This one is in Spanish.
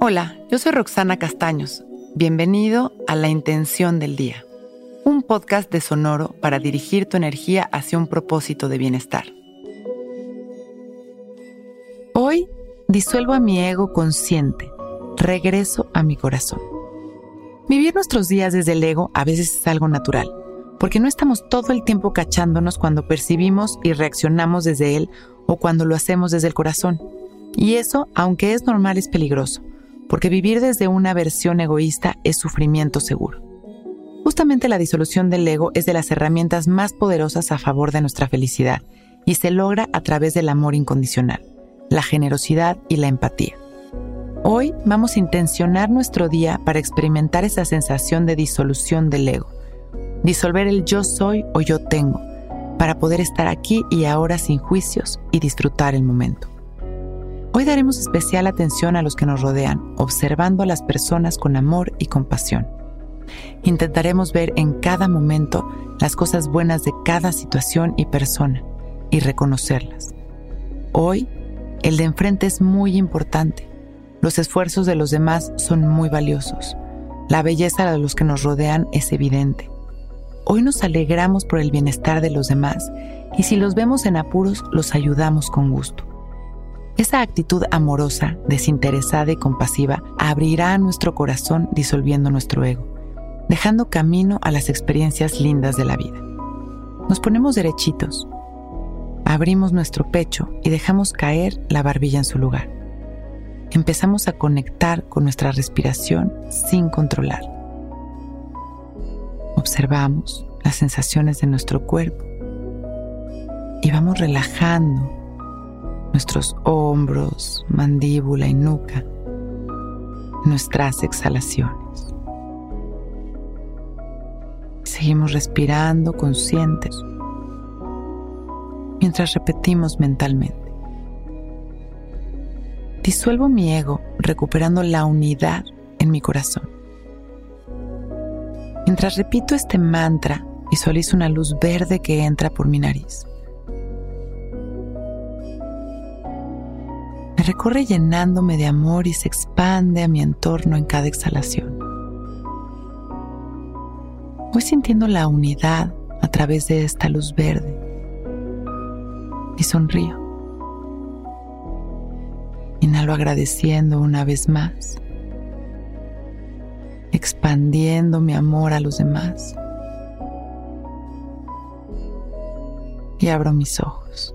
Hola, yo soy Roxana Castaños. Bienvenido a La Intención del Día, un podcast de Sonoro para dirigir tu energía hacia un propósito de bienestar. Hoy disuelvo a mi ego consciente, regreso a mi corazón. Vivir nuestros días desde el ego a veces es algo natural, porque no estamos todo el tiempo cachándonos cuando percibimos y reaccionamos desde él o cuando lo hacemos desde el corazón. Y eso, aunque es normal, es peligroso porque vivir desde una versión egoísta es sufrimiento seguro. Justamente la disolución del ego es de las herramientas más poderosas a favor de nuestra felicidad y se logra a través del amor incondicional, la generosidad y la empatía. Hoy vamos a intencionar nuestro día para experimentar esa sensación de disolución del ego, disolver el yo soy o yo tengo, para poder estar aquí y ahora sin juicios y disfrutar el momento. Hoy daremos especial atención a los que nos rodean, observando a las personas con amor y compasión. Intentaremos ver en cada momento las cosas buenas de cada situación y persona y reconocerlas. Hoy, el de enfrente es muy importante. Los esfuerzos de los demás son muy valiosos. La belleza de los que nos rodean es evidente. Hoy nos alegramos por el bienestar de los demás y si los vemos en apuros, los ayudamos con gusto. Esa actitud amorosa, desinteresada y compasiva abrirá nuestro corazón disolviendo nuestro ego, dejando camino a las experiencias lindas de la vida. Nos ponemos derechitos, abrimos nuestro pecho y dejamos caer la barbilla en su lugar. Empezamos a conectar con nuestra respiración sin controlar. Observamos las sensaciones de nuestro cuerpo y vamos relajando nuestros hombros, mandíbula y nuca, nuestras exhalaciones. Seguimos respirando conscientes mientras repetimos mentalmente. Disuelvo mi ego recuperando la unidad en mi corazón. Mientras repito este mantra, visualizo una luz verde que entra por mi nariz. Recorre llenándome de amor y se expande a mi entorno en cada exhalación. Voy sintiendo la unidad a través de esta luz verde y sonrío. Inhalo agradeciendo una vez más, expandiendo mi amor a los demás. Y abro mis ojos